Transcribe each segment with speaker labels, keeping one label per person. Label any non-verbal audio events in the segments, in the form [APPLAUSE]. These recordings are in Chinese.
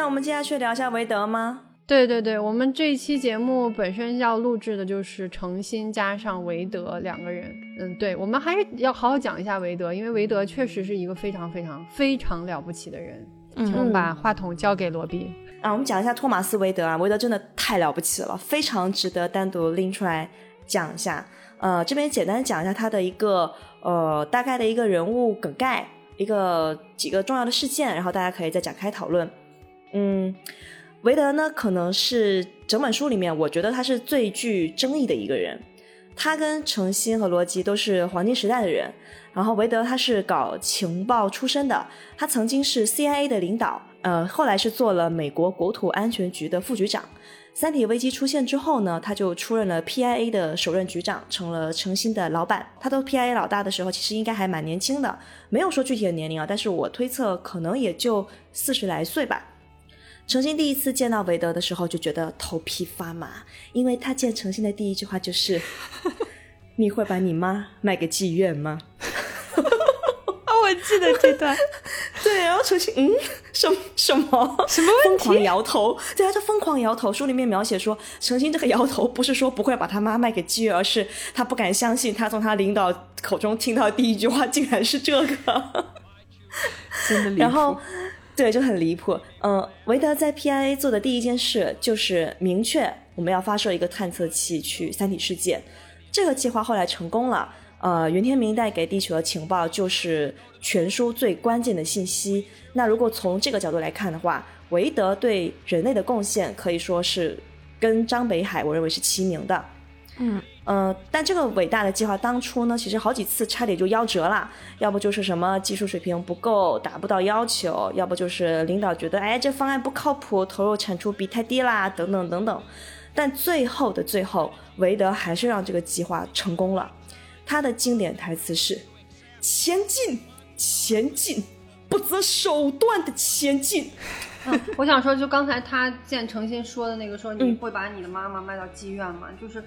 Speaker 1: 那我们接下去聊一下韦德吗？
Speaker 2: 对对对，我们这一期节目本身要录制的就是程心加上韦德两个人。嗯，对，我们还是要好好讲一下韦德，因为韦德确实是一个非常非常非常了不起的人。请我们把话筒交给罗宾。
Speaker 1: 啊，我们讲一下托马斯·韦德啊，韦德真的太了不起了，非常值得单独拎出来讲一下。呃，这边简单讲一下他的一个呃大概的一个人物梗概，一个几个重要的事件，然后大家可以再展开讨论。嗯。韦德呢，可能是整本书里面，我觉得他是最具争议的一个人。他跟程心和罗辑都是黄金时代的人。然后韦德他是搞情报出身的，他曾经是 CIA 的领导，呃，后来是做了美国国土安全局的副局长。三体危机出现之后呢，他就出任了 PIA 的首任局长，成了程心的老板。他当 PIA 老大的时候，其实应该还蛮年轻的，没有说具体的年龄啊，但是我推测可能也就四十来岁吧。程心第一次见到韦德的时候，就觉得头皮发麻，因为他见程心的第一句话就是：[LAUGHS] “你会把你妈卖给妓院吗？”
Speaker 2: 啊，[LAUGHS] 我记得这段。[LAUGHS]
Speaker 1: 对，然后程心嗯，什什么
Speaker 2: 什么
Speaker 1: 疯狂摇头？对，他就疯狂摇头。书里面描写说，程心这个摇头不是说不会把他妈卖给妓院，而是他不敢相信，他从他领导口中听到第一句话竟然是这个，
Speaker 2: 真的离谱。
Speaker 1: 然后。对，就很离谱。嗯，韦德在 PIA 做的第一件事就是明确我们要发射一个探测器去三体世界。这个计划后来成功了。呃，袁天明带给地球的情报就是全书最关键的信息。那如果从这个角度来看的话，韦德对人类的贡献可以说是跟张北海我认为是齐名的。
Speaker 2: 嗯。
Speaker 1: 嗯，但这个伟大的计划当初呢，其实好几次差点就夭折了。要不就是什么技术水平不够，达不到要求；要不就是领导觉得，哎，这方案不靠谱，投入产出比太低啦，等等等等。但最后的最后，韦德还是让这个计划成功了。他的经典台词是：“前进，前进，不择手段的前进。”，
Speaker 2: 我想说，就刚才他见诚心说的那个，说你会把你的妈妈卖到妓院吗？就是。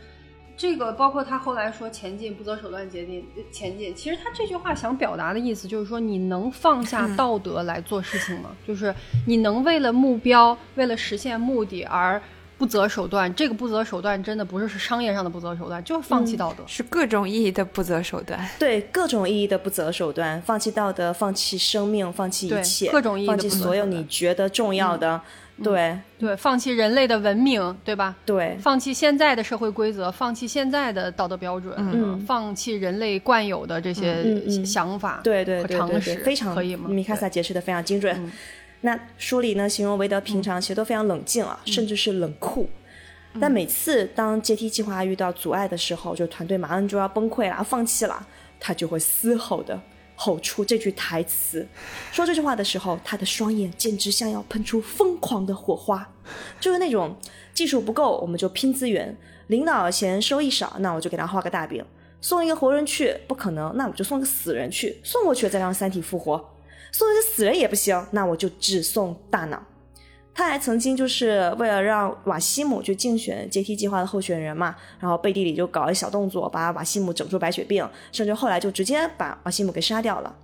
Speaker 2: 这个包括他后来说前进不择手段前进前进，其实他这句话想表达的意思就是说，你能放下道德来做事情吗？就是你能为了目标，为了实现目的而不择手段？这个不择手段真的不是是商业上的不择手段，就是放弃道德，
Speaker 3: 是各种意义的不择手段。
Speaker 1: 对，各种意义的不择手段，放弃道德，放弃生命，放弃一切，
Speaker 2: 各种意义
Speaker 1: 放弃所有你觉得重要的。对
Speaker 2: 对，放弃人类的文明，对吧？
Speaker 1: 对，
Speaker 2: 放弃现在的社会规则，放弃现在的道德标准，嗯，放弃人类惯有的这些想法，
Speaker 1: 对对对对对，非常
Speaker 2: 可以吗？
Speaker 1: 米卡萨解释的非常精准。那书里呢，形容韦德平常其实都非常冷静啊，甚至是冷酷。但每次当阶梯计划遇到阻碍的时候，就团队马上就要崩溃了，放弃了，他就会嘶吼的。吼出这句台词，说这句话的时候，他的双眼简直像要喷出疯狂的火花，就是那种技术不够我们就拼资源，领导嫌收益少，那我就给他画个大饼，送一个活人去不可能，那我就送个死人去，送过去再让三体复活，送一个死人也不行，那我就只送大脑。他还曾经就是为了让瓦西姆去竞选阶梯计划的候选人嘛，然后背地里就搞一小动作，把瓦西姆整出白血病，甚至后来就直接把瓦西姆给杀掉了。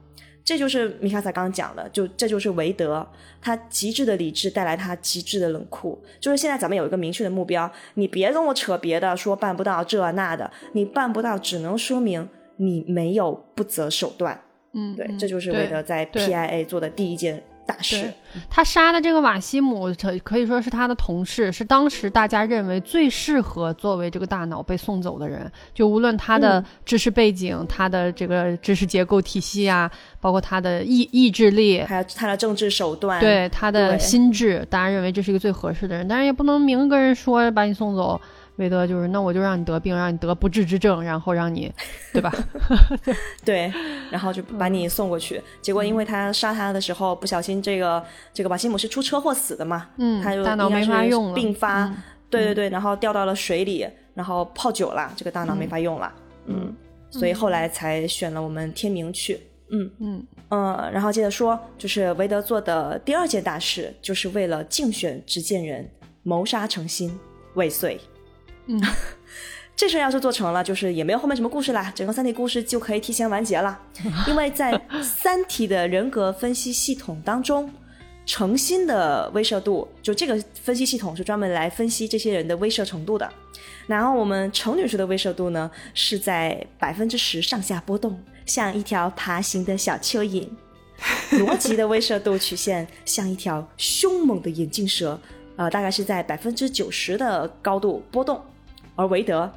Speaker 1: 这就是米卡萨刚刚讲的，就这就是韦德，他极致的理智带来他极致的冷酷。就是现在咱们有一个明确的目标，你别跟我扯别的，说办不到这那的，你办不到只能说明你没有不择手段。
Speaker 2: 嗯，
Speaker 1: 对，这就是韦德在 PIA 做的第一件。大事，
Speaker 2: 他杀的这个瓦西姆，可可以说是他的同事，是当时大家认为最适合作为这个大脑被送走的人。就无论他的知识背景、他的这个知识结构体系啊，包括他的意意志力，
Speaker 1: 还有他的政治手段，
Speaker 2: 对他的心智，大家认为这是一个最合适的人。但是也不能明跟人说把你送走。韦德就是，那我就让你得病，让你得不治之症，然后让你，[LAUGHS] 对吧？[LAUGHS]
Speaker 1: 对，然后就把你送过去。结果因为他杀他的时候不小心，这个这个瓦西姆是出车祸死的嘛？
Speaker 2: 嗯，
Speaker 1: 他就
Speaker 2: 大脑没法用了，
Speaker 1: 并发。对对对，然后掉到了水里，然后泡久了，这个大脑没法用了。嗯，所以后来才选了我们天明去。嗯嗯嗯，然后接着说，就是韦德做的第二件大事，就是为了竞选执剑人，谋杀成心，未遂。
Speaker 2: 嗯，[LAUGHS]
Speaker 1: 这事要是做成了，就是也没有后面什么故事啦，整个三体故事就可以提前完结了。[LAUGHS] 因为在三体的人格分析系统当中，程心的威慑度，就这个分析系统是专门来分析这些人的威慑程度的。然后我们程女士的威慑度呢是在百分之十上下波动，像一条爬行的小蚯蚓。罗辑的威慑度曲线像一条凶猛的眼镜蛇，呃，大概是在百分之九十的高度波动。而韦德，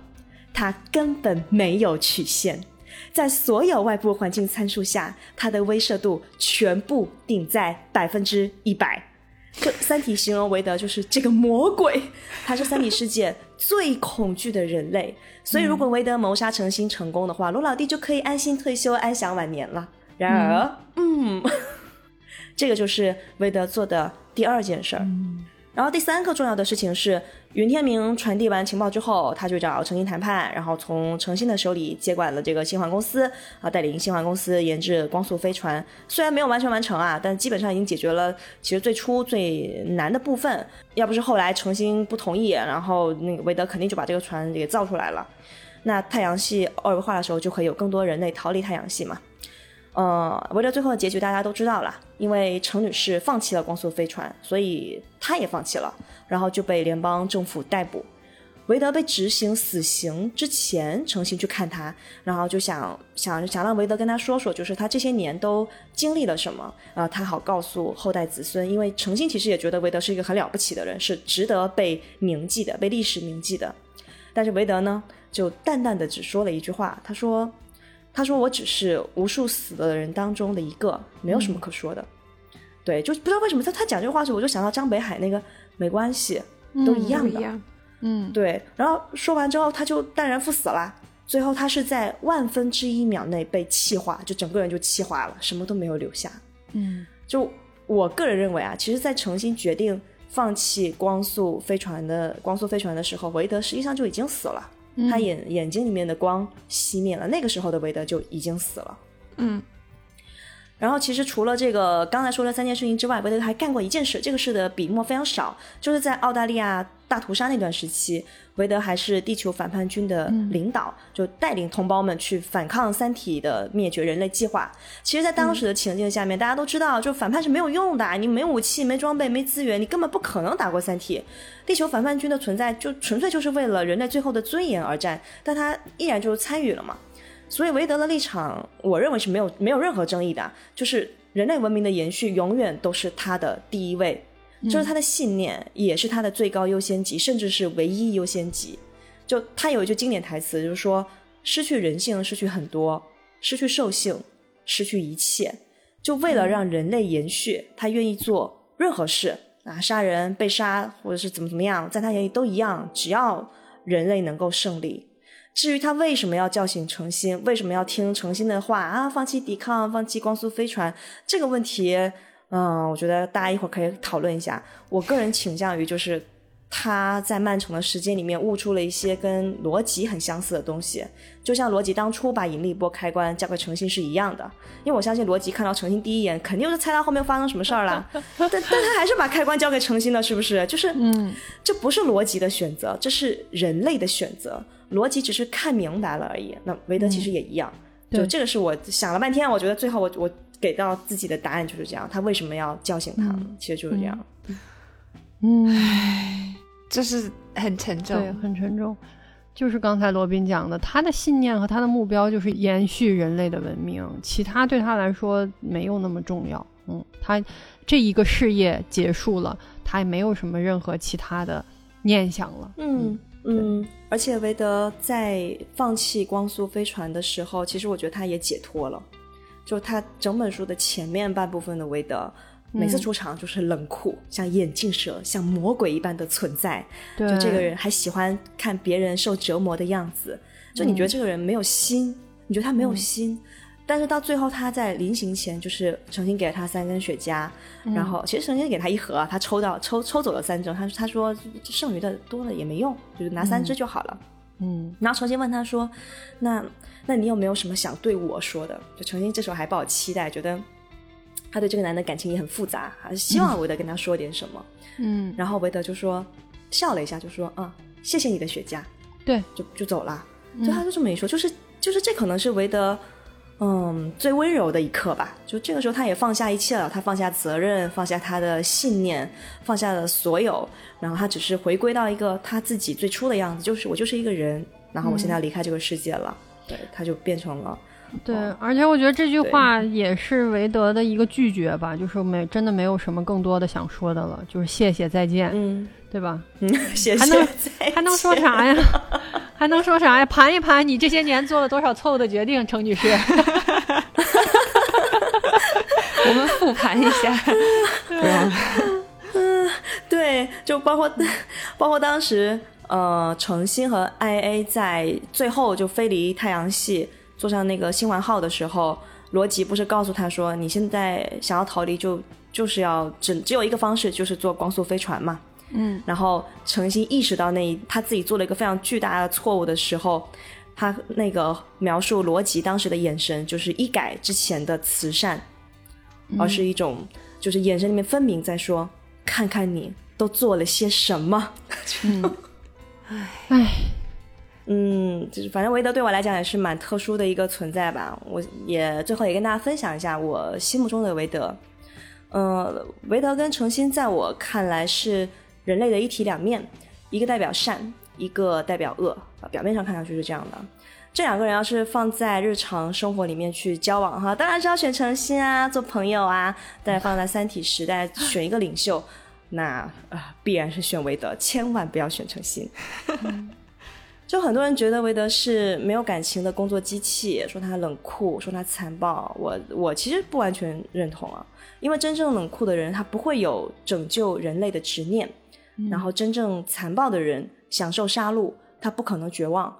Speaker 1: 他根本没有曲线，在所有外部环境参数下，他的威慑度全部顶在百分之一百。这《三体》形容韦德就是这个魔鬼，他是三体世界最恐惧的人类。所以，如果韦德谋杀成心成功的话，罗老弟就可以安心退休、安享晚年了。然而，嗯，[LAUGHS] 这个就是韦德做的第二件事儿。然后第三个重要的事情是，云天明传递完情报之后，他就找程心谈判，然后从程心的手里接管了这个新环公司，啊，带领新环公司研制光速飞船。虽然没有完全完成啊，但基本上已经解决了其实最初最难的部分。要不是后来程心不同意，然后那个韦德肯定就把这个船给造出来了。那太阳系二维化的时候，就可以有更多人类逃离太阳系嘛。呃，韦德最后的结局大家都知道了，因为程女士放弃了光速飞船，所以他也放弃了，然后就被联邦政府逮捕。韦德被执行死刑之前，程心去看他，然后就想想想让韦德跟他说说，就是他这些年都经历了什么，呃，他好告诉后代子孙。因为程心其实也觉得韦德是一个很了不起的人，是值得被铭记的，被历史铭记的。但是韦德呢，就淡淡的只说了一句话，他说。他说：“我只是无数死的人当中的一个，没有什么可说的。对，就不知道为什么他他讲这个话的时候，我就想到张北海那个没关系，都一样的。
Speaker 3: 嗯，
Speaker 1: 对。然后说完之后，他就淡然赴死了。最后他是在万分之一秒内被气化，就整个人就气化了，什么都没有留下。
Speaker 3: 嗯，
Speaker 1: 就我个人认为啊，其实，在诚心决定放弃光速飞船的光速飞船的时候，韦德实际上就已经死了。”他眼眼睛里面的光熄灭了，那个时候的韦德就已经死了。
Speaker 3: 嗯，
Speaker 1: 然后其实除了这个刚才说的三件事情之外，韦德还干过一件事，这个事的笔墨非常少，就是在澳大利亚。大屠杀那段时期，韦德还是地球反叛军的领导，就带领同胞们去反抗三体的灭绝人类计划。其实，在当时的情境下面，大家都知道，就反叛是没有用的，你没武器、没装备、没资源，你根本不可能打过三体。地球反叛军的存在，就纯粹就是为了人类最后的尊严而战，但他依然就是参与了嘛。所以，韦德的立场，我认为是没有没有任何争议的，就是人类文明的延续永远都是他的第一位。这是他的信念，也是他的最高优先级，甚至是唯一优先级。就他有一句经典台词，就是说：“失去人性，失去很多，失去兽性，失去一切。”就为了让人类延续，他愿意做任何事啊，杀人、被杀，或者是怎么怎么样，在他眼里都一样，只要人类能够胜利。至于他为什么要叫醒诚心，为什么要听诚心的话啊，放弃抵抗，放弃光速飞船这个问题。嗯，我觉得大家一会儿可以讨论一下。我个人倾向于就是他在漫长的时间里面悟出了一些跟逻辑很相似的东西，就像逻辑当初把引力波开关交给程心是一样的。因为我相信逻辑看到程心第一眼，肯定是猜到后面发生什么事儿了，[LAUGHS] 但但他还是把开关交给程心了，是不是？就是，
Speaker 3: 嗯，
Speaker 1: 这不是逻辑的选择，这是人类的选择。逻辑只是看明白了而已。那韦德其实也一样，就这个是我想了半天，我觉得最后我我。给到自己的答案就是这样，他为什么要叫醒他？其实就是这样。
Speaker 3: 嗯，这是很沉重，
Speaker 2: 对，很沉重。就是刚才罗宾讲的，他的信念和他的目标就是延续人类的文明，其他对他来说没有那么重要。嗯，他这一个事业结束了，他也没有什么任何其他的念想了。
Speaker 1: 嗯嗯，而且韦德在放弃光速飞船的时候，其实我觉得他也解脱了。就他整本书的前面半部分的韦德，每次出场就是冷酷，像眼镜蛇，像魔鬼一般的存在。就这个人还喜欢看别人受折磨的样子，就你觉得这个人没有心，你觉得他没有心。但是到最后他在临行前，就是诚心给了他三根雪茄，然后其实诚心给他一盒，他抽到抽抽走了三支，他他说剩余的多了也没用，就是拿三支就好了。
Speaker 2: 嗯，
Speaker 1: 然后重新问他说：“那那你有没有什么想对我说的？”就重新这时候还抱期待，觉得他对这个男的感情也很复杂，还是希望韦德跟他说点什么。
Speaker 2: 嗯，
Speaker 1: 然后韦德就说笑了一下，就说：“啊，谢谢你的雪茄。”
Speaker 2: 对，
Speaker 1: 就就走了。就他就这么一说，就是就是这可能是韦德，嗯最温柔的一刻吧。就这个时候，他也放下一切了，他放下责任，放下他的信念，放下了所有，然后他只是回归到一个他自己最初的样子，就是我就是一个人，然后我现在要离开这个世界了，对，他就变成了。
Speaker 2: 对，而且我觉得这句话也是韦德的一个拒绝吧，就是没真的没有什么更多的想说的了，就是谢谢再见，
Speaker 1: 嗯
Speaker 2: 对吧？
Speaker 1: 嗯，[LAUGHS] 谢谢。
Speaker 2: 还能还能说？啥呀？[LAUGHS] 还能说啥呀？盘一盘你这些年做了多少错误的决定，程女士。[LAUGHS]
Speaker 3: 我们复盘一下，
Speaker 1: 对，就包括包括当时呃，程心和 IA 在最后就飞离太阳系，坐上那个星环号的时候，罗辑不是告诉他说，你现在想要逃离就就是要只只有一个方式，就是坐光速飞船嘛。
Speaker 2: 嗯，
Speaker 1: 然后诚心意识到那一他自己做了一个非常巨大的错误的时候，他那个描述罗辑当时的眼神，就是一改之前的慈善，而是一种就是眼神里面分明在说，看看你都做了些什么。
Speaker 2: 唉，
Speaker 1: 嗯，就是反正韦德对我来讲也是蛮特殊的一个存在吧。我也最后也跟大家分享一下我心目中的韦德。呃，韦德跟程心在我看来是人类的一体两面，一个代表善，一个代表恶。啊，表面上看上去是这样的。这两个人要是放在日常生活里面去交往哈，当然是要选诚心啊，做朋友啊。但是放在三体时代 [LAUGHS] 选一个领袖，那啊、呃必然是选韦德，千万不要选诚心。[LAUGHS] 就很多人觉得韦德是没有感情的工作机器，说他冷酷，说他残暴。我我其实不完全认同啊，因为真正冷酷的人，他不会有拯救人类的执念；然后真正残暴的人，享受杀戮，他不可能绝望。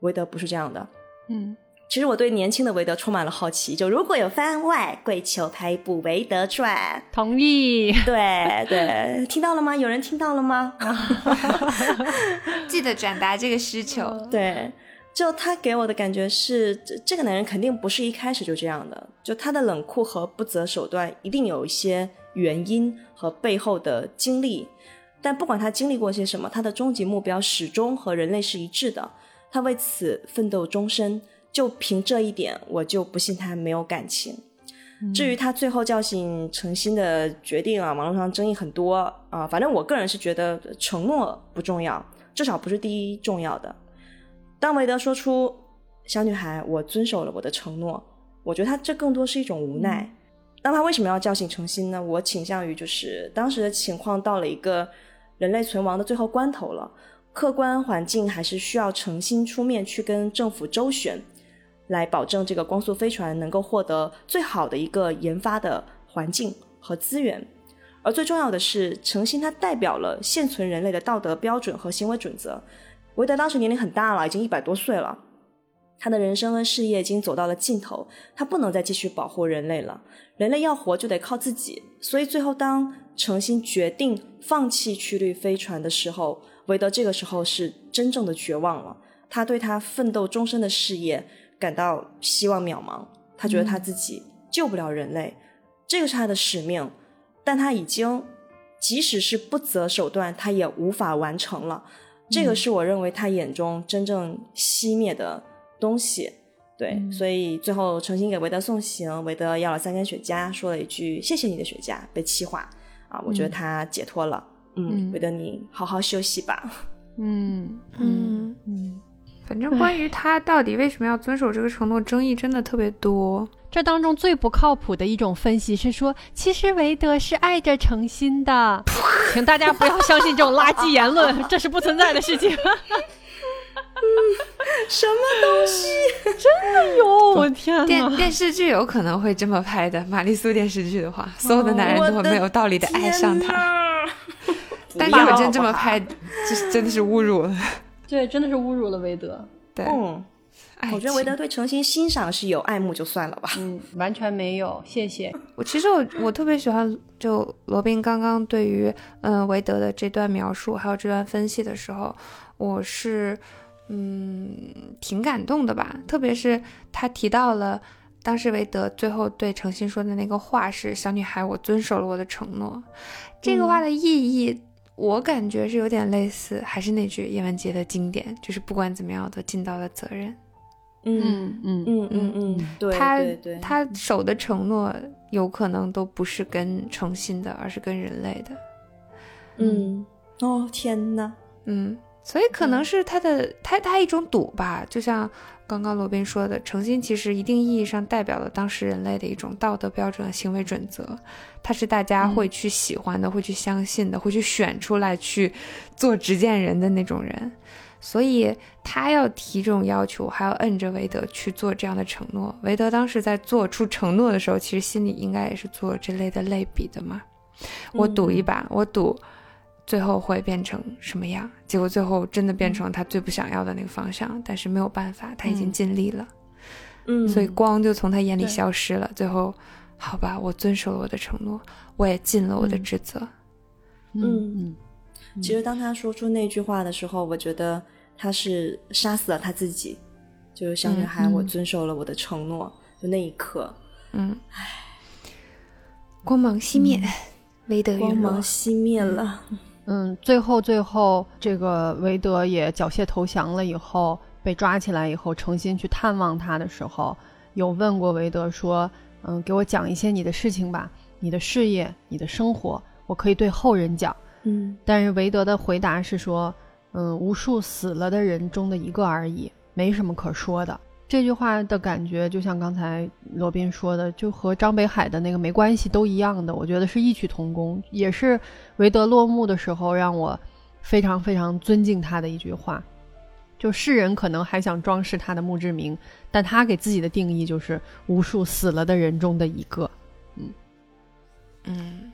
Speaker 1: 韦德不是这样的。
Speaker 3: 嗯，
Speaker 1: 其实我对年轻的韦德充满了好奇，就如果有番外，跪求拍一部《韦德传
Speaker 2: 同意。》。
Speaker 1: 对对，听到了吗？有人听到了吗？[LAUGHS] [LAUGHS]
Speaker 3: 记得转达这个需求。
Speaker 1: 对，就他给我的感觉是，这这个男人肯定不是一开始就这样的，就他的冷酷和不择手段，一定有一些原因和背后的经历。但不管他经历过些什么，他的终极目标始终和人类是一致的。他为此奋斗终身，就凭这一点，我就不信他没有感情。至于他最后叫醒诚心的决定啊，网络上争议很多啊、反正我个人是觉得承诺不重要，至少不是第一重要的。当韦德说出“小女孩，我遵守了我的承诺”，我觉得他这更多是一种无奈。那他为什么要叫醒诚心呢？我倾向于就是当时的情况到了一个人类存亡的最后关头了，客观环境还是需要诚心出面去跟政府周旋，来保证这个光速飞船能够获得最好的一个研发的环境和资源。而最重要的是，诚心它代表了现存人类的道德标准和行为准则。韦德当时年龄很大了，已经一百多岁了，他的人生跟事业已经走到了尽头，他不能再继续保护人类了。人类要活就得靠自己，所以最后当程心决定放弃曲率飞船的时候，韦德这个时候是真正的绝望了。他对他奋斗终身的事业感到希望渺茫，他觉得他自己救不了人类，这个是他的使命，但他已经即使是不择手段，他也无法完成了。这个是我认为他眼中真正熄灭的东西。对，所以最后诚心给韦德送行，韦德要了三根雪茄，说了一句“谢谢你的雪茄”，被气化啊，我觉得他解脱了。嗯，韦德你好好休息吧。[LAUGHS]
Speaker 2: 嗯
Speaker 3: 嗯，
Speaker 2: 嗯，
Speaker 3: 反正关于他到底为什么要遵守这个承诺，争议真的特别多。
Speaker 2: 这当中最不靠谱的一种分析是说，其实韦德是爱着诚心的，[LAUGHS] 请大家不要相信这种垃圾言论，这是不存在的事情。
Speaker 1: 什么东西？[LAUGHS]
Speaker 2: 真的有，我天
Speaker 3: 电
Speaker 2: 哪！
Speaker 3: 电视剧有可能会这么拍的，玛丽苏电视剧的话，所有的男人都会没有道理的爱上她。
Speaker 1: 他。
Speaker 3: 但如果真这么拍，就是真的是侮辱了。
Speaker 2: 对，真的是侮辱了韦德。
Speaker 3: 对，
Speaker 1: 嗯，我觉得韦德对诚心欣赏是有爱慕就算了吧。
Speaker 2: 嗯，完全没有，谢谢。
Speaker 3: 我其实我我特别喜欢，就罗宾刚刚对于嗯、呃韦德的这段描述，还有这段分析的时候，我是嗯挺感动的吧。特别是他提到了当时韦德最后对诚心说的那个话是“小女孩，我遵守了我的承诺”，这个话的意义。我感觉是有点类似，还是那句叶文洁的经典，就是不管怎么样，我都尽到了责任。
Speaker 1: 嗯
Speaker 2: 嗯
Speaker 1: 嗯嗯嗯，对
Speaker 3: 他
Speaker 1: 对对，
Speaker 3: 他守的承诺有可能都不是跟诚心的，而是跟人类的。
Speaker 1: 嗯，哦天哪，
Speaker 3: 嗯，所以可能是他的他他一种赌吧，就像刚刚罗宾说的，诚心其实一定意义上代表了当时人类的一种道德标准、行为准则，它是大家会去喜欢的、会去相信的、会去选出来去做执剑人的那种人。所以他要提这种要求，还要摁着韦德去做这样的承诺。韦德当时在做出承诺的时候，其实心里应该也是做这类的类比的嘛。我赌一把，我赌最后会变成什么样？结果最后真的变成他最不想要的那个方向，但是没有办法，他已经尽力了，
Speaker 1: 嗯，
Speaker 3: 所以光就从他眼里消失了。最后，好吧，我遵守了我的承诺，我也尽了我的职责。
Speaker 2: 嗯嗯
Speaker 1: 其实当他说出那句话的时候，我觉得他是杀死了他自己，就是小女孩，
Speaker 2: 嗯
Speaker 1: 我遵守了我的承诺，就那一刻，
Speaker 3: 嗯，光芒熄灭，韦德陨
Speaker 1: 光芒。熄灭了。
Speaker 2: 嗯，最后最后，这个韦德也缴械投降了以后，被抓起来以后，诚心去探望他的时候，有问过韦德说：“嗯，给我讲一些你的事情吧，你的事业，你的生活，我可以对后人讲。”
Speaker 1: 嗯
Speaker 2: 但是韦德的回答是说：“嗯，无数死了的人中的一个而已，没什么可说的。”这句话的感觉就像刚才罗宾说的，就和张北海的那个没关系都一样的，我觉得是异曲同工，也是韦德落幕的时候让我非常非常尊敬他的一句话。就世人可能还想装饰他的墓志铭，但他给自己的定义就是无数死了的人中的一个，
Speaker 3: 嗯，
Speaker 1: 嗯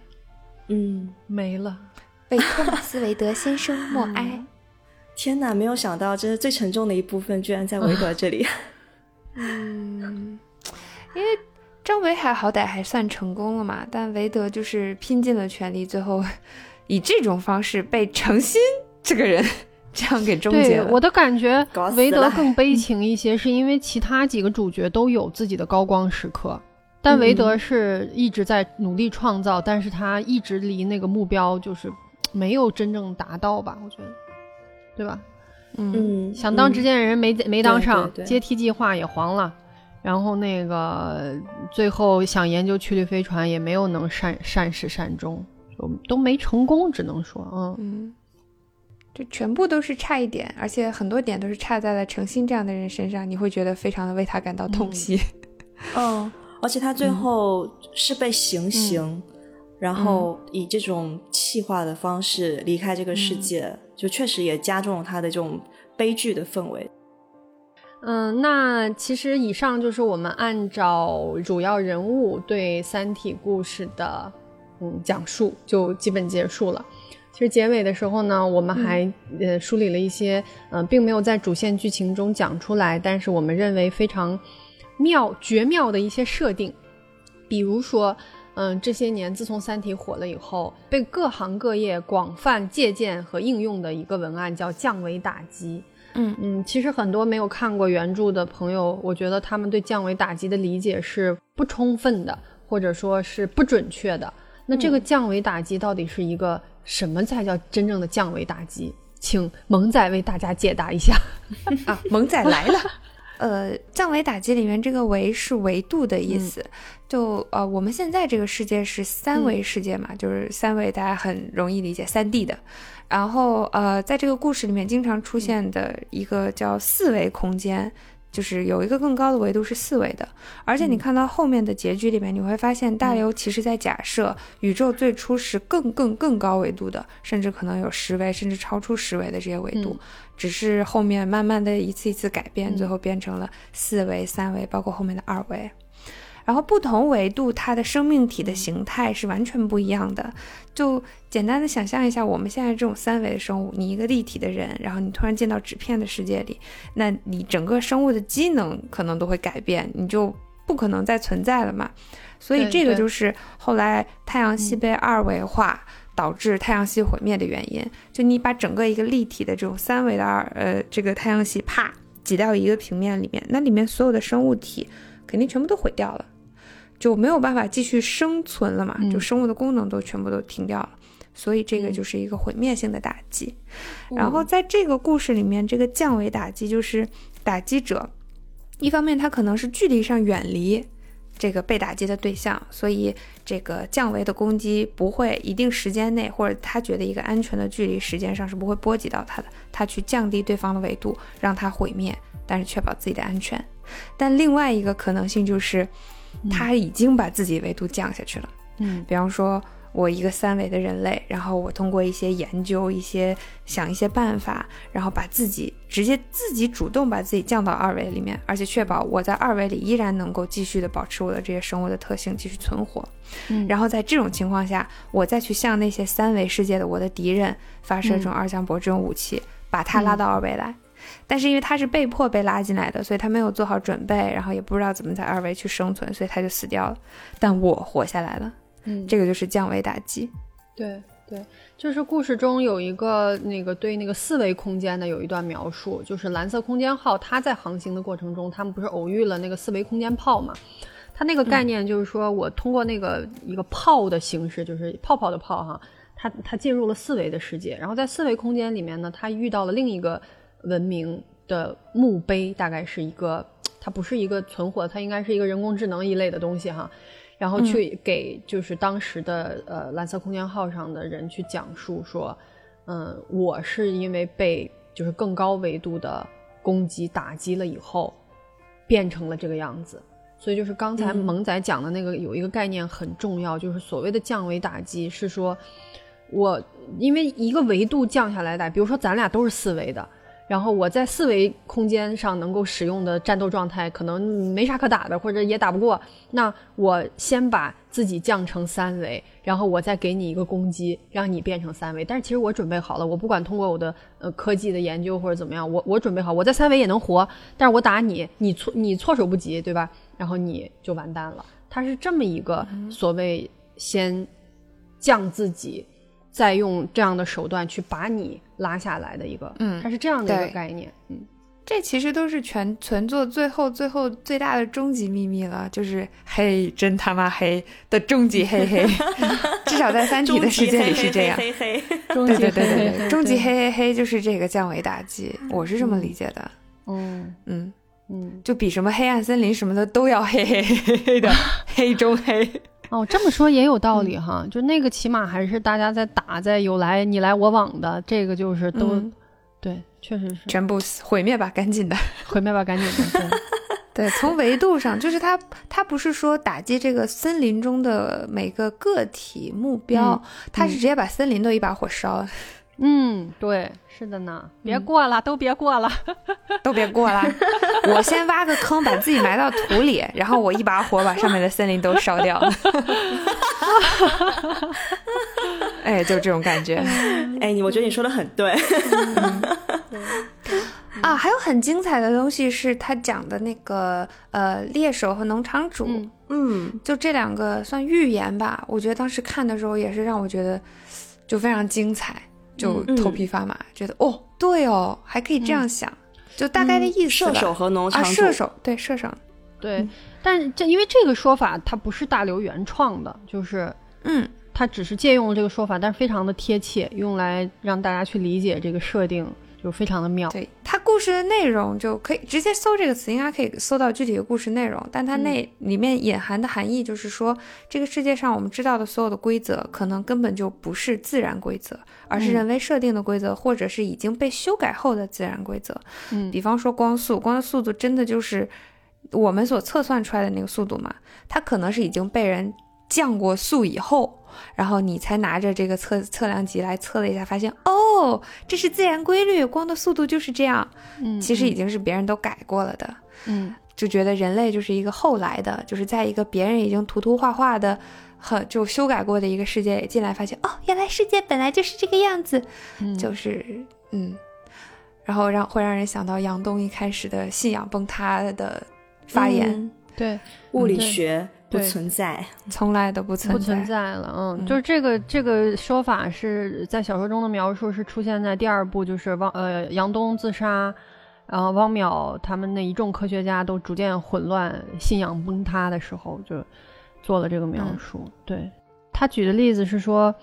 Speaker 1: 嗯，
Speaker 2: 没了。[LAUGHS]
Speaker 3: 为托马斯·韦德先生默哀。
Speaker 1: 天哪，没有想到这是最沉重的一部分，居然在维德这里。[LAUGHS]
Speaker 3: 嗯，因为张北海好歹还算成功了嘛，但韦德就是拼尽了全力，最后 [LAUGHS] 以这种方式被诚心这个人 [LAUGHS] 这样给终结了。
Speaker 2: 对我的感觉韦德更悲情一些，是因为其他几个主角都有自己的高光时刻，但韦德是一直在努力创造，但是他一直离那个目标就是没有真正达到吧？我觉得，对吧？
Speaker 3: 嗯。
Speaker 1: 嗯，
Speaker 2: 想当执剑人没没当上，
Speaker 1: 对对。对
Speaker 2: 阶梯计划也黄了。然后那个最后想研究曲率飞船也没有能善善始善终，就都没成功，只能说，嗯。
Speaker 3: 嗯，这全部都是差一点，而且很多点都是差在了诚心这样的人身上，你会觉得非常的为他感到痛惜。
Speaker 1: 嗯，[LAUGHS] 而且他最后是被行刑，然后以这种气化的方式离开这个世界，就确实也加重了他的这种悲剧的氛围。
Speaker 2: 嗯，那其实以上就是我们按照主要人物对《三体》故事的嗯讲述，就基本结束了。其实结尾的时候呢，我们还、呃梳理了一些嗯、呃并没有在主线剧情中讲出来，但是我们认为非常妙绝妙的一些设定，比如说。嗯，这些年自从《三体》火了以后，被各行各业广泛借鉴和应用的一个文案叫降维打击。
Speaker 3: 嗯
Speaker 2: 嗯，其实很多没有看过原著的朋友，我觉得他们对降维打击的理解是不充分的，或者说是不准确的。那这个降维打击到底是一个什么才叫真正的降维打击？请萌仔为大家解答一下。[LAUGHS]
Speaker 3: 啊，萌仔来了。呃，降维打击里面这个维是维度的意思，就呃，我们现在这个世界是三维世界嘛，就是三维，大家很容易理解，三 D 的。然后呃，在这个故事里面经常出现的一个叫四维空间，就是有一个更高的维度是四维的。而且你看到后面的结局里面，你会发现大刘其实在假设宇宙最初是更更更高维度的，甚至可能有十维，甚至超出十维的这些维度。只是后面慢慢的一次一次改变，最后变成了四维、三维，包括后面的二维。然后不同维度它的生命体的形态是完全不一样的。就简单的想象一下，我们现在这种三维的生物，你一个立体的人，然后你突然进到纸片的世界里，那你整个生物的机能可能都会改变，你就不可能再存在了嘛。所以这个就是后来太阳系被二维化。导致太阳系毁灭的原因，就你把整个一个立体的这种三维的二呃这个太阳系啪挤到一个平面里面，那里面所有的生物体肯定全部都毁掉了，就没有办法继续生存了嘛，
Speaker 2: 嗯。
Speaker 3: 就生物的功能都全部都停掉了，所以这个就是一个毁灭性的打击。然后在这个故事里面，这个降维打击就是打击者一方面他可能是距离上远离这个被打击的对象，所以这个降维的攻击不会一定时间内，或者他觉得一个安全的距离时间上是不会波及到他的，他去降低对方的维度，让他毁灭，但是确保自己的安全。但另外一个可能性就是，他已经把自己维度降下去了。
Speaker 2: 嗯
Speaker 3: 比方说，我一个三维的人类，然后我通过一些研究、一些想一些办法，然后把自己直接自己主动把自己降到二维里面，而且确保我在二维里依然能够继续的保持我的这些生物的特性，继续存活。
Speaker 2: 嗯
Speaker 3: 然后在这种情况下，我再去向那些三维世界的我的敌人发射这种二向箔这种武器，把他拉到二维来。但是因为他是被迫被拉进来的，所以他没有做好准备，然后也不知道怎么在二维去生存，所以他就死掉了。但我活下来了。
Speaker 2: 嗯
Speaker 3: 这个就是降维打击。
Speaker 2: 对对，就是故事中有一个那个对那个四维空间的有一段描述，就是蓝色空间号它在航行的过程中，他们不是偶遇了那个四维空间炮嘛？它那个概念就是说我通过那个一个炮的形式，就是泡泡的泡哈，它它进入了四维的世界，然后在四维空间里面呢，它遇到了另一个文明的墓碑，大概是一个，它不是一个存活，它应该是一个人工智能一类的东西哈。然后去给就是当时的呃蓝色空间号上的人去讲述说，嗯，我是因为被就是更高维度的攻击打击了以后，变成了这个样子。所以就是刚才
Speaker 1: 嗯
Speaker 2: 萌仔讲的那个有一个概念很重要，就是所谓的降维打击是说，我因为一个维度降下来的，比如说咱俩都是四维的，然后我在四维空间上能够使用的战斗状态可能没啥可打的，或者也打不过，那我先把自己降成三维，然后我再给你一个攻击，让你变成三维。但是其实我准备好了，我不管通过我的呃科技的研究或者怎么样，我我准备好，我在三维也能活，但是我打你，你措你措手不及，对吧？然后你就完蛋了。它是这么一个所谓先降自己。再用这样的手段去把你拉下来的一个，
Speaker 3: 嗯
Speaker 2: 它是这样的一个概念，嗯，
Speaker 3: 这其实都是全全作最后最后最大的终极秘密了，就是黑真他妈黑的终极黑黑，[LAUGHS] 至少在《三体》的世界里是这样。
Speaker 1: 黑黑
Speaker 3: 对对对对对，终极黑黑黑就是这个降维打击，我是这么理解的。
Speaker 2: 嗯
Speaker 3: 嗯，
Speaker 2: 嗯，
Speaker 3: 就比什么黑暗森林什么的都要黑黑黑黑的 [LAUGHS] 黑中黑。
Speaker 2: 哦，这么说也有道理哈，就那个起码还是大家在打，在有来你来我往的，这个就是都、
Speaker 3: 嗯
Speaker 2: 对，确实是
Speaker 3: 全部毁灭吧，赶紧的。[LAUGHS]
Speaker 2: 毁灭吧，赶紧的，对 [LAUGHS]
Speaker 3: 对，从维度上，就是它，它不是说打击这个森林中的每个个体目标，它是直接把森林都一把火烧了，
Speaker 2: 嗯，对，是的呢，别过了，都别过了，
Speaker 3: 都别过了！[LAUGHS] 我先挖个坑，把自己埋到土里，然后我一把火把上面的森林都烧掉了。哎，就这种感觉
Speaker 1: 哎，你我觉得你说的很对，
Speaker 3: 啊！还有很精彩的东西是他讲的那个呃猎手和农场主，
Speaker 2: 嗯
Speaker 1: 嗯，
Speaker 3: 就这两个算寓言吧。我觉得当时看的时候也是让我觉得就非常精彩，就
Speaker 1: 嗯
Speaker 3: 头皮发麻，觉得哦，对哦，还可以这样想，就大概的意思吧。
Speaker 1: 射手和农场
Speaker 3: 啊，射手对射手，
Speaker 2: 对，但这因为这个说法它不是大刘原创的，就是
Speaker 3: 嗯，
Speaker 2: 他只是借用了这个说法，但是非常的贴切，用来让大家去理解这个设定，就非常的妙。
Speaker 3: 对它故事的内容就可以直接搜这个词，应该可以搜到具体的故事内容。但它那里面隐含的含义就是说，这个世界上我们知道的所有的规则，可能根本就不是自然规则，而是
Speaker 2: 嗯
Speaker 3: 人为设定的规则，或者是已经被修改后的自然规则。
Speaker 2: 嗯
Speaker 3: 比方说光速，光的速度真的就是我们所测算出来的那个速度嘛？它可能是已经被人降过速以后。然后你才拿着这个测测量仪来测了一下，发现哦，这是自然规律，光的速度就是这样。
Speaker 2: 嗯，
Speaker 3: 其实已经是别人都改过了的，
Speaker 2: 嗯。
Speaker 3: 就觉得人类就是一个后来的，就是在一个别人已经涂涂画画的、很就修改过的一个世界里进来，发现哦，原来世界本来就是这个样子，
Speaker 2: 嗯，
Speaker 3: 就。是嗯，然后让会让人想到杨东一开始的信仰崩塌的发言，
Speaker 1: 嗯
Speaker 2: 对。
Speaker 1: 物理
Speaker 2: 对。
Speaker 1: 学不存在，
Speaker 3: 从来都不存在。
Speaker 2: 不存在了。嗯，
Speaker 3: 嗯
Speaker 2: 就是这个这个说法是在小说中的描述是出现在第二部，就是汪呃杨东自杀。然后汪淼他们那一众科学家都逐渐混乱、信仰崩塌的时候，就做了这个描述。对他举的例子是说，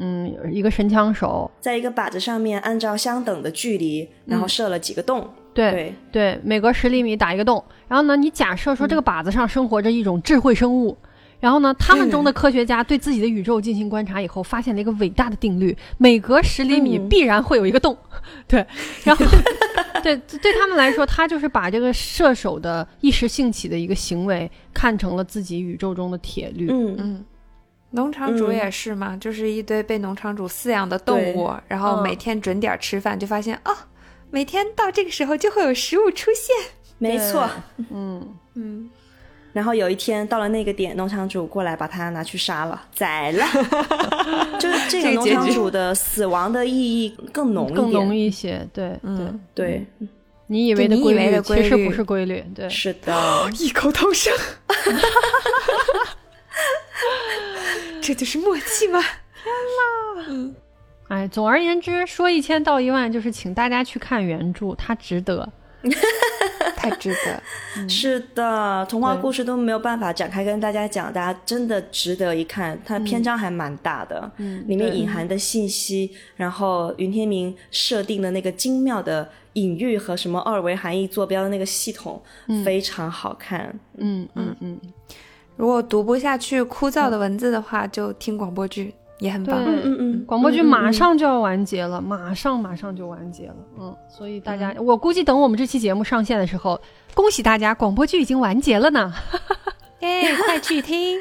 Speaker 2: 嗯，一个神枪手，
Speaker 1: 在一个靶子上面按照相等的距离，然后射了几个洞，
Speaker 2: 对
Speaker 1: 对，
Speaker 2: 对，每隔十厘米打一个洞。然后呢，你假设说这个靶子上生活着一种智慧生物，然后呢，他们中的科学家对自己的宇宙进行观察以后，发现了一个伟大的定律：每隔十厘米
Speaker 1: 嗯。
Speaker 2: 必然会有一个洞。[LAUGHS] 对，[LAUGHS] 然后对对他们来说，他就是把这个射手的一时兴起的一个行为看成了自己宇宙中的铁律。
Speaker 1: 嗯。
Speaker 3: 嗯，农场主
Speaker 1: 嗯
Speaker 3: 也是嘛，就是一堆被农场主饲养的动物，然后
Speaker 2: 嗯
Speaker 3: 每天准点吃饭，就发现哦，每天到这个时候就会有食物出现。
Speaker 1: 没错。
Speaker 2: 嗯，
Speaker 3: 嗯，
Speaker 1: 然后有一天到了那个点，农场主过来把它拿去杀了，宰了。[LAUGHS] 就是这个农场主的死亡的意义更浓一点。
Speaker 2: 更浓一些。对，
Speaker 3: 嗯
Speaker 1: 对，
Speaker 2: 你以为的
Speaker 3: 对你以
Speaker 2: 规律
Speaker 3: 为的规律
Speaker 2: 其实不是规律。对，
Speaker 1: 是的。[GASPS]
Speaker 3: 异口同声，这就是默契吗？
Speaker 2: 哎，总而言之，说一千道一万，就是请大家去看原著，它值得。[LAUGHS]
Speaker 3: 太值得。
Speaker 1: 是的，童话故事都没有办法展开跟大家讲，大家真的值得一看。它的篇章还蛮大的，
Speaker 2: 嗯
Speaker 1: 里面隐含的信息，然后云天明设定的那个精妙的隐喻和什么二维含义坐标的那个系统，非常好看。
Speaker 2: 嗯嗯嗯，
Speaker 3: 如果读不下去枯燥的文字的话，就听广播剧也很棒。
Speaker 2: 嗯
Speaker 1: 嗯嗯，
Speaker 2: 广播剧马
Speaker 1: 嗯
Speaker 2: 上就要完结了，马上马上就完结了。嗯，所以大家，我估计等我们这期节目上线的时候，恭喜大家，广播剧已经完结了呢。[LAUGHS]
Speaker 3: 耶，快去听！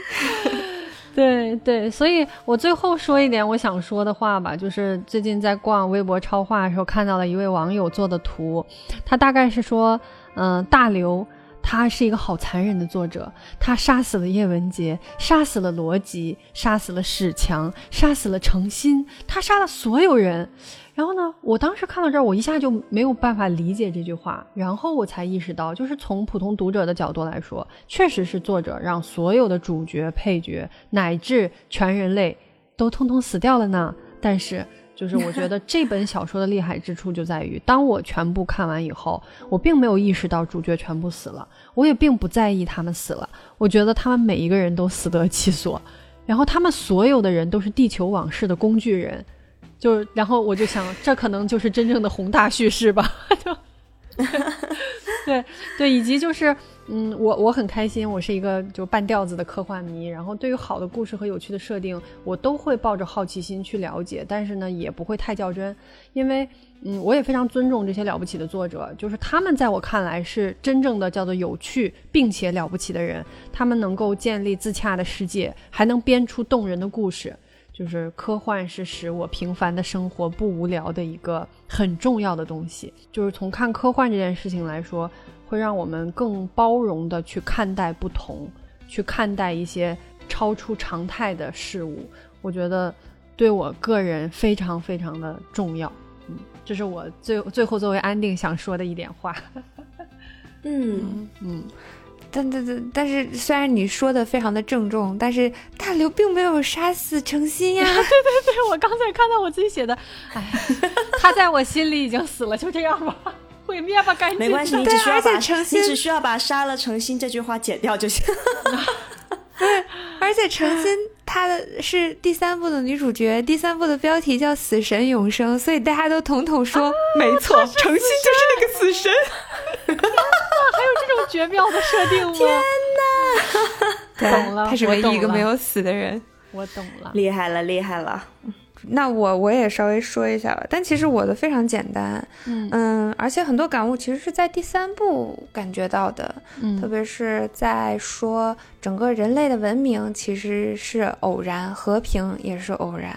Speaker 3: [LAUGHS]
Speaker 2: 对对，所以我最后说一点我想说的话吧，就是最近在逛微博超话的时候看到了一位网友做的图，他大概是说，嗯、大刘。他是一个好残忍的作者，他杀死了叶文洁，杀死了罗辑，杀死了史强，杀死了程心，他杀了所有人。然后呢，我当时看到这儿，我一下就没有办法理解这句话，然后我才意识到，就是从普通读者的角度来说，确实是作者让所有的主角、配角乃至全人类都通通死掉了呢。但是，就是我觉得这本小说的厉害之处就在于，当我全部看完以后，我并没有意识到主角全部死了，我也并不在意他们死了，我觉得他们每一个人都死得其所，然后他们所有的人都是地球往事的工具人。就然后我就想，这可能就是真正的宏大叙事吧，[LAUGHS] 就 [LAUGHS] 对对，以及就是，嗯，我我很开心，我是一个就半吊子的科幻迷，然后对于好的故事和有趣的设定，我都会抱着好奇心去了解，但是呢，也不会太较真，因为，嗯，我也非常尊重这些了不起的作者，就是他们在我看来是真正的叫做有趣并且了不起的人，他们能够建立自洽的世界，还能编出动人的故事。就是科幻是使我平凡的生活不无聊的一个很重要的东西。就是从看科幻这件事情来说，会让我们更包容的去看待不同，去看待一些超出常态的事物。我觉得对我个人非常非常的重要。嗯，这是我最最后作为安定想说的一点话。
Speaker 1: 嗯，[LAUGHS]
Speaker 2: 嗯，
Speaker 3: 但但但但是，虽然你说的非常的郑重，但是大刘并没有杀死程心呀。[LAUGHS]
Speaker 2: 对我刚才看到我自己写的，哎，他在我心里已经死了，就这样吧，毁灭吧，赶紧。
Speaker 1: 没关系，你
Speaker 3: 对而且
Speaker 1: 只需要把
Speaker 3: 诚心
Speaker 1: 你只需要把杀了诚心这句话剪掉就行。[LAUGHS]
Speaker 3: 而且诚心她的是第三部的女主角，第三部的标题叫《死神永生》，所以大家都统统说，没错，诚心就是那个死神。[LAUGHS]
Speaker 2: 还有这种绝妙的设定吗？
Speaker 3: 对 [LAUGHS]
Speaker 2: 懂了
Speaker 3: 他是唯一一个没有死的人。
Speaker 2: 我懂了。
Speaker 1: 厉害了，厉害了！
Speaker 3: 那我我也稍微说一下吧，但其实我的非常简单，
Speaker 2: 嗯。
Speaker 3: 嗯，而且很多感悟其实是在第三部感觉到的，
Speaker 2: 嗯。
Speaker 3: 特别是在说整个人类的文明其实是偶然，和平也是偶然，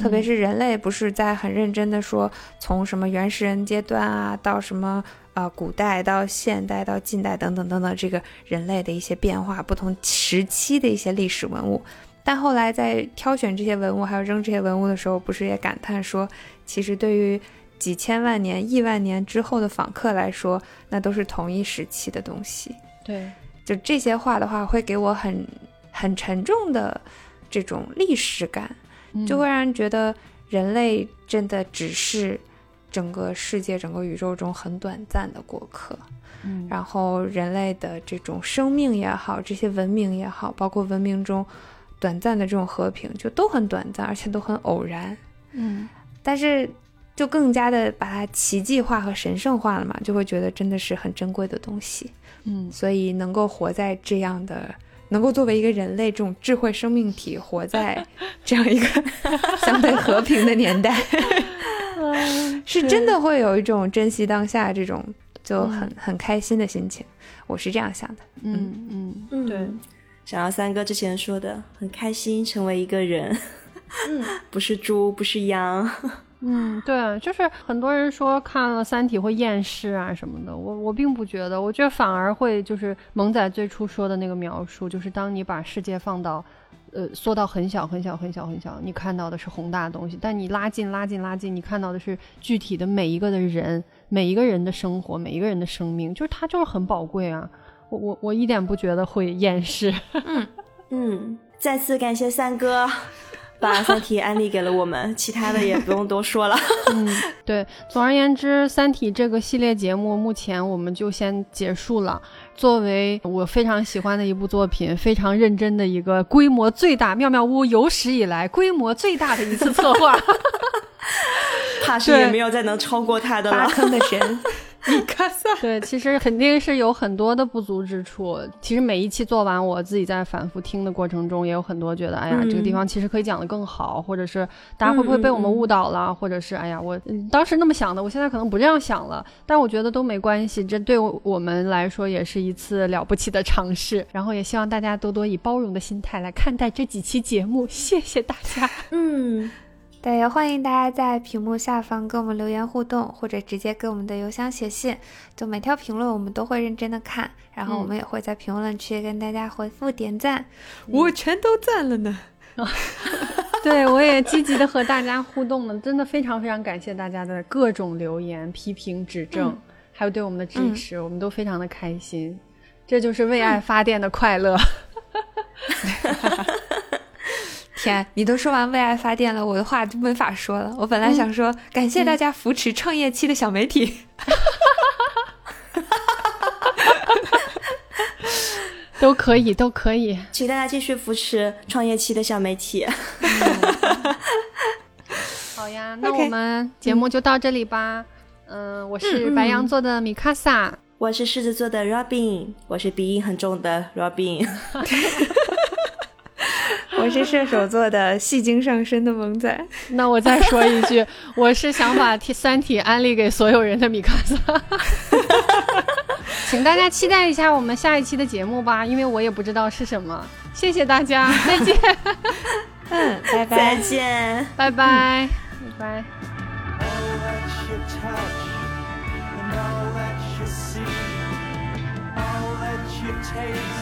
Speaker 3: 特别是人类不是在很认真的说从什么原始人阶段啊到什么。啊、古代到现代到近代等等等等，这个人类的一些变化，不同时期的一些历史文物，但后来在挑选这些文物，还有扔这些文物的时候，不是也感叹说，其实对于几千万年、亿万年之后的访客来说，那都是同一时期的东西。
Speaker 2: 对，
Speaker 3: 就这些话的话，会给我很很沉重的这种历史感，
Speaker 2: 嗯
Speaker 3: 就会让人觉得人类真的只是整个世界、整个宇宙中很短暂的过客。
Speaker 2: 嗯
Speaker 3: 然后人类的这种生命也好，这些文明也好，包括文明中短暂的这种和平，就都很短暂，而且都很偶然。
Speaker 2: 嗯
Speaker 3: 但是就更加的把它奇迹化和神圣化了嘛，就会觉得真的是很珍贵的东西。
Speaker 2: 嗯，
Speaker 3: 所以能够活在这样的，能够作为一个人类这种智慧生命体，活在 [LAUGHS] 这样一个相对和平的年代，[LAUGHS] 是真的会有一种珍惜当下这种就很很开心的心情。我是这样想的。
Speaker 2: 嗯嗯嗯，对。
Speaker 1: 想要三哥之前说的，很开心成为一个人，嗯，[LAUGHS] 不是猪，不是羊。[LAUGHS]
Speaker 2: 嗯，对，就是很多人说看了《三体》会厌世啊什么的，我我并不觉得，我觉得反而会就是萌仔最初说的那个描述，就是当你把世界放到，呃，缩到很小很小很小很小，你看到的是宏大的东西，但你拉近拉近拉近，你看到的是具体的每一个的人，每一个人的生活，每一个人的生命，就是它就是很宝贵啊，我我我一点不觉得会厌世。[LAUGHS]
Speaker 1: 嗯嗯，再次感谢三哥。把《三体》安利给了我们，其他的也不用多说了。
Speaker 2: 嗯，对。总而言之，《三体》这个系列节目目前我们就先结束了。作为我非常喜欢的一部作品，非常认真的一个规模最大，妙妙屋有史以来规模最大的一次策划，[LAUGHS]
Speaker 1: 怕是也没有再能超过他的了。
Speaker 3: 坑的神。
Speaker 2: 米卡萨，[LAUGHS] 对，其实肯定是有很多的不足之处。其实每一期做完，我自己在反复听的过程中，也有很多觉得，哎呀，这个地方其实可以讲得更好，或者是大家会不会被我们误导了，或者是，哎呀，我当时那么想的，我现在可能不这样想了。但我觉得都没关系，这对我们来说也是一次了不起的尝试。然后也希望大家多多以包容的心态来看待这几期节目，谢谢大家。
Speaker 1: 嗯。
Speaker 3: 对，也欢迎大家在屏幕下方跟我们留言互动，或者直接给我们的邮箱写信。就每条评论我们都会认真的看，然后我们也会在评论区跟大家回复点赞。
Speaker 1: 我全都赞了呢。[LAUGHS] [LAUGHS]
Speaker 2: 对，我也积极的和大家互动了，真的非常非常感谢大家的各种留言、批评、指正，还有对我们的支持，我们都非常的开心。这就是为爱发电的快乐。[LAUGHS]
Speaker 3: 天，[LAUGHS] 你都说完为爱发电了，我的话就没法说了。我本来想说，感谢大家扶持创业期的小媒体，[LAUGHS]
Speaker 2: 都可以，都可以，
Speaker 1: 请大家继续扶持创业期的小媒体。
Speaker 2: 好呀，[LAUGHS] 那我们节目就到这里吧。嗯，我是白羊座的米卡萨，
Speaker 1: 我是狮子座的 Robin，我是鼻音很重的 Robin。
Speaker 3: 我是射手座的戏精上身的萌仔，[LAUGHS]
Speaker 2: 那我再说一句，[LAUGHS] 我是想把《三体》安利给所有人的米卡萨，[LAUGHS] 请大家期待一下我们下一期的节目吧，因为我也不知道是什么。谢谢大家，再见。
Speaker 3: 嗯，拜拜，
Speaker 1: 再见，
Speaker 2: 拜拜，拜拜。And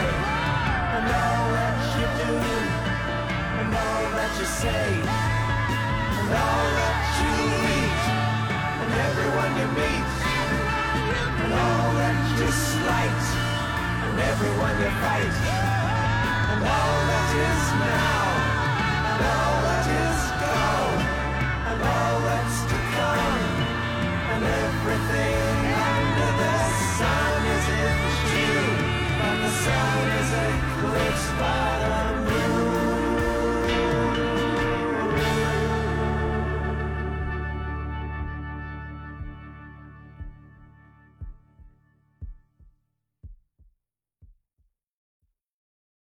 Speaker 2: that you say, and all that you eat, and everyone you meet, and all that you slight, and everyone you fight, and all that is now.